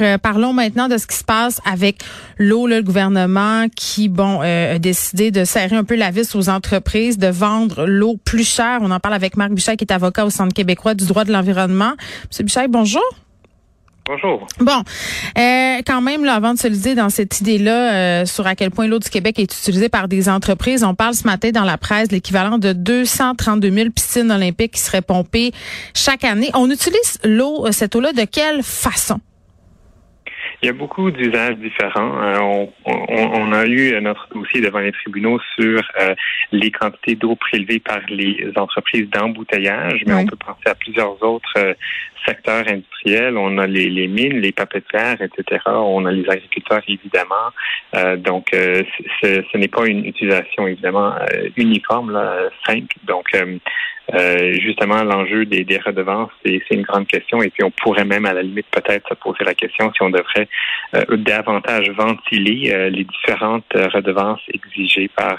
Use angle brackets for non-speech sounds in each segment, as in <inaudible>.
Euh, parlons maintenant de ce qui se passe avec l'eau, le gouvernement qui, bon, euh, a décidé de serrer un peu la vis aux entreprises, de vendre l'eau plus chère. On en parle avec Marc Bichet, qui est avocat au Centre québécois du droit de l'environnement. Monsieur Bichet, bonjour. Bonjour. Bon, euh, quand même, là, avant de se liser dans cette idée-là sur à quel point l'eau du Québec est utilisée par des entreprises, on parle ce matin dans la presse l'équivalent de 232 000 piscines olympiques qui seraient pompées chaque année. On utilise l'eau, cette eau-là, de quelle façon? Il y a beaucoup d'usages différents. Euh, on, a eu notre dossier devant les tribunaux sur euh, les quantités d'eau prélevées par les entreprises d'embouteillage, mais on peut penser à plusieurs autres euh, secteurs industriels. On a les, mines, les papetières, etc. On a les agriculteurs, évidemment. donc, ce, n'est pas une utilisation, évidemment, uniforme, là, simple. Donc, euh, justement, l'enjeu des, des redevances, c'est une grande question. Et puis, on pourrait même, à la limite, peut-être se poser la question si on devrait euh, davantage ventiler euh, les différentes redevances exigées par,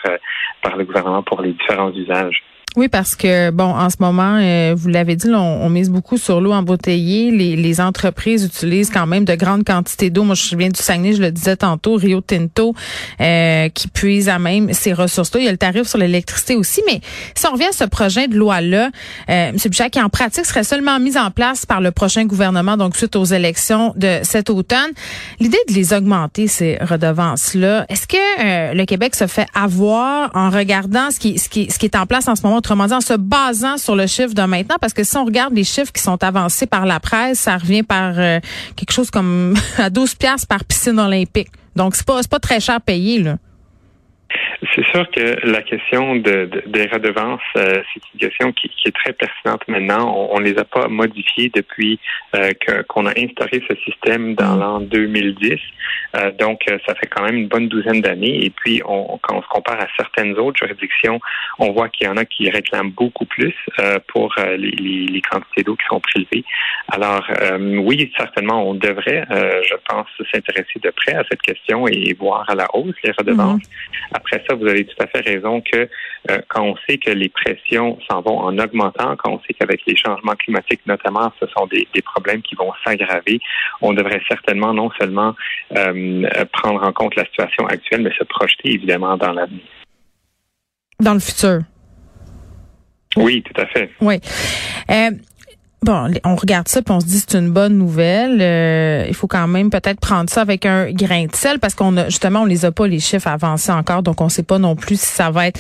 par le gouvernement pour les différents usages. Oui, parce que bon, en ce moment, euh, vous l'avez dit, on, mise beaucoup sur l'eau embouteillée. Les, les entreprises utilisent quand même de grandes quantités d'eau. Moi, je viens du Saguenay, je le disais tantôt, Rio Tinto, euh, qui puise à même ces ressources-là. Il y a le tarif sur l'électricité aussi. Mais si on revient à ce projet de loi-là, euh, M. Bichat, qui en pratique serait seulement mis en place par le prochain gouvernement, donc suite aux élections de cet automne, l'idée de les augmenter, ces redevances-là, est-ce que euh, le Québec se fait avoir en regardant ce qui, ce qui, ce qui est en place en ce moment autrement dit, en se basant sur le chiffre de maintenant, parce que si on regarde les chiffres qui sont avancés par la presse, ça revient par euh, quelque chose comme <laughs> à 12 piastres par piscine olympique. Donc, c'est pas, pas très cher payé, là. C'est sûr que la question de, des redevances, euh, c'est une question qui, est très pertinente maintenant. On, ne les a pas modifiées depuis euh, qu'on a instauré ce système dans l'an 2010. Euh, donc, ça fait quand même une bonne douzaine d'années. Et puis, on, quand on se compare à certaines autres juridictions, on voit qu'il y en a qui réclament beaucoup plus pour les, les, quantités d'eau qui sont prélevées. Alors, oui, certainement, on devrait, je pense, s'intéresser de près à cette question et voir à la hausse les redevances. Mm-hmm. Après ça, vous avez tout à fait raison que euh, quand on sait que les pressions s'en vont en augmentant, quand on sait qu'avec les changements climatiques notamment, ce sont des, problèmes qui vont s'aggraver, on devrait certainement non seulement euh, prendre en compte la situation actuelle, mais se projeter évidemment dans l'avenir. Dans le futur. Oui, tout à fait. Oui. Euh, bon, on regarde ça puis on se dit c'est une bonne nouvelle. Euh, il faut quand même peut-être prendre ça avec un grain de sel parce qu'on a justement on les a pas les chiffres avancés encore, donc on sait pas non plus si ça va être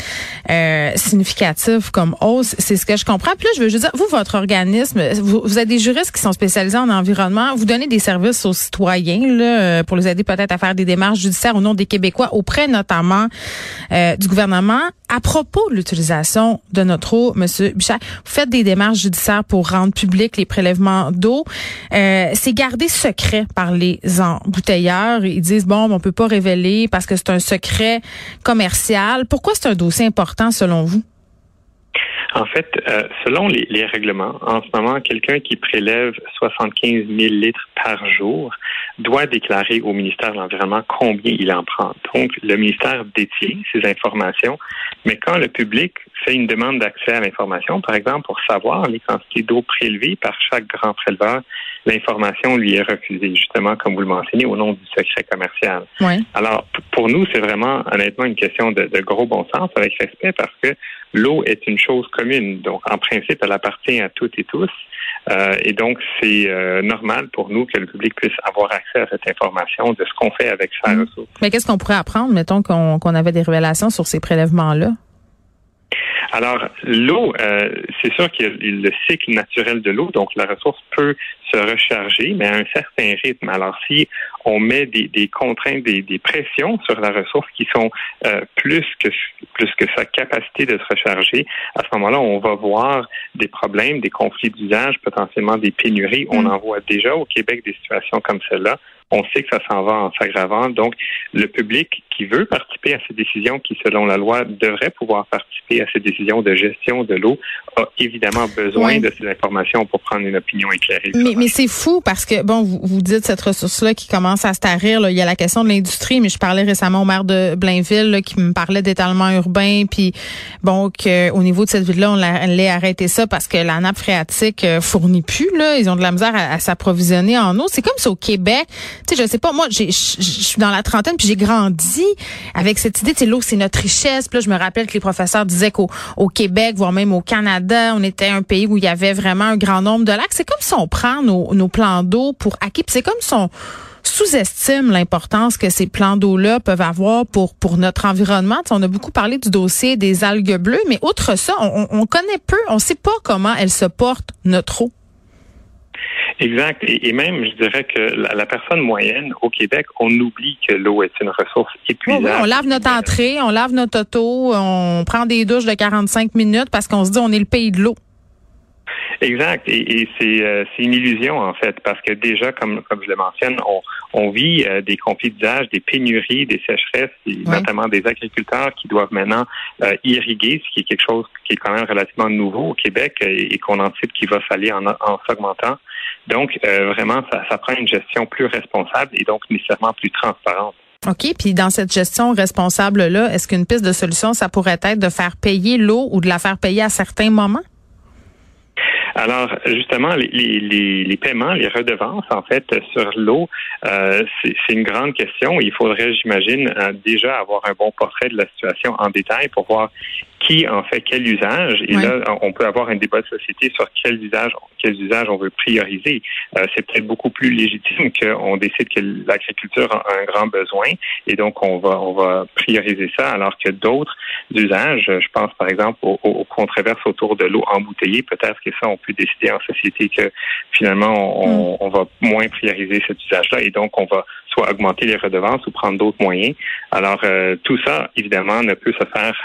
euh, significatif comme hausse. C'est ce que je comprends. Puis là, je veux juste dire, vous, votre organisme, vous, vous êtes des juristes qui sont spécialisés en environnement. Vous donnez des services aux citoyens là, euh, pour les aider peut-être à faire des démarches judiciaires au nom des Québécois auprès notamment du gouvernement. À propos de l'utilisation de notre eau, Monsieur Bichat, vous faites des démarches judiciaires pour rendre public les prélèvements d'eau. Euh, c'est gardé secret par les embouteilleurs. Ils disent bon, on peut pas révéler parce que c'est un secret commercial. Pourquoi c'est un dossier important selon vous? En fait, euh, selon les, les, règlements, en ce moment, quelqu'un qui prélève 75 000 litres par jour doit déclarer au ministère de l'Environnement combien il en prend. Donc, le ministère détient ces informations, mais quand le public fait une demande d'accès à l'information, par exemple, pour savoir les quantités d'eau prélevées par chaque grand préleveur, l'information lui est refusée, justement, comme vous le mentionnez, au nom du secret commercial. Alors, pour nous, c'est vraiment, honnêtement, une question de, de, gros bon sens, avec respect, parce que l'eau est une chose commune. Donc, en principe, elle appartient à toutes et tous. Euh, et donc, c'est euh, normal pour nous que le public puisse avoir accès à cette information de ce qu'on fait avec sa mmh. ressource. Mais qu'est-ce qu'on pourrait apprendre, mettons, qu'on avait des révélations sur ces prélèvements-là? Alors, l'eau, euh, c'est sûr qu'il y a le cycle naturel de l'eau, donc la ressource peut se recharger, mais à un certain rythme. Alors, si on met des, des contraintes, des, des, pressions sur la ressource qui sont euh, plus que plus que sa capacité de se recharger, à ce moment-là, on va voir des problèmes, des conflits d'usage, potentiellement des pénuries. On mm. en voit déjà au Québec des situations comme celle-là. On sait que ça s'en va en s'aggravant. Donc, le public qui veut participer à ces décisions, qui selon la loi devrait pouvoir participer à ces décisions de gestion de l'eau, a évidemment besoin de ces informations pour prendre une opinion éclairée. Mais, mais c'est fou parce que, bon, vous, vous dites cette ressource-là qui commence à se tarir. Là. Il y a la question de l'industrie, mais je parlais récemment au maire de Blainville qui me parlait d'étalement urbain, puis bon, qu'au niveau de cette ville-là, on allait arrêter ça parce que la nappe phréatique euh, fournit plus. Là. Ils ont de la misère à, s'approvisionner en eau. C'est comme si au Québec, tu sais, je sais pas, moi, je suis dans la trentaine, puis j'ai grandi avec cette idée, tu l'eau, c'est notre richesse. Puis là, je me rappelle que les professeurs disaient qu'au au Québec, voire même au Canada, on était un pays où il y avait vraiment un grand nombre de lacs. C'est comme si on prend nos, nos plans d'eau pour acquis. C'est comme si on sous-estime l'importance que ces plans d'eau-là peuvent avoir pour, pour notre environnement. on a beaucoup parlé du dossier des algues bleues, mais outre ça, on, on connaît peu, on ne sait pas comment elles se portent, notre eau. Exact. Et, même, je dirais que la, personne moyenne au Québec, on oublie que l'eau est une ressource épuisable. on lave notre entrée, on lave notre auto, on prend des douches de 45 minutes parce qu'on se dit on est le pays de l'eau. Exact. Et, euh, c'est une illusion, en fait, parce que déjà, comme, comme je le mentionne, on, on vit euh, des conflits d'usage, des pénuries, des sécheresses, notamment des agriculteurs qui doivent maintenant euh, irriguer, ce qui est quelque chose qui est quand même relativement nouveau au Québec et, qu'on anticipe qui va s'aller en, en s'augmentant. Donc, vraiment, ça, ça prend une gestion plus responsable et donc nécessairement plus transparente. OK. Puis dans cette gestion responsable-là, est-ce qu'une piste de solution, ça pourrait être de faire payer l'eau ou de la faire payer à certains moments? Alors, justement, les, les, paiements, les redevances, en fait, sur l'eau, euh, c'est une grande question. Il faudrait, j'imagine, euh, déjà avoir un bon portrait de la situation en détail pour voir qui en fait quel usage. Et là, on peut avoir un débat de société sur quel usage, quels usages on veut prioriser. Euh, c'est peut-être beaucoup plus légitime qu'on décide que l'agriculture a un grand besoin et donc on va on va prioriser ça, alors que d'autres usages, je pense par exemple aux, aux controverses autour de l'eau embouteillée, peut-être que ça on peut décider en société que finalement on, mm. on va moins prioriser cet usage-là et donc on va soit augmenter les redevances ou prendre d'autres moyens. Alors euh, tout ça évidemment ne peut se faire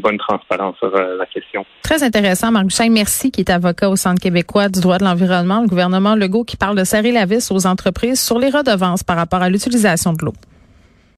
bonne transparence sur euh, la question. Très intéressant, Marc Bouchain. Merci, qui est avocat au Centre québécois du droit de l'environnement, le gouvernement Legault qui parle de serrer la vis aux entreprises sur les redevances par rapport à l'utilisation de l'eau.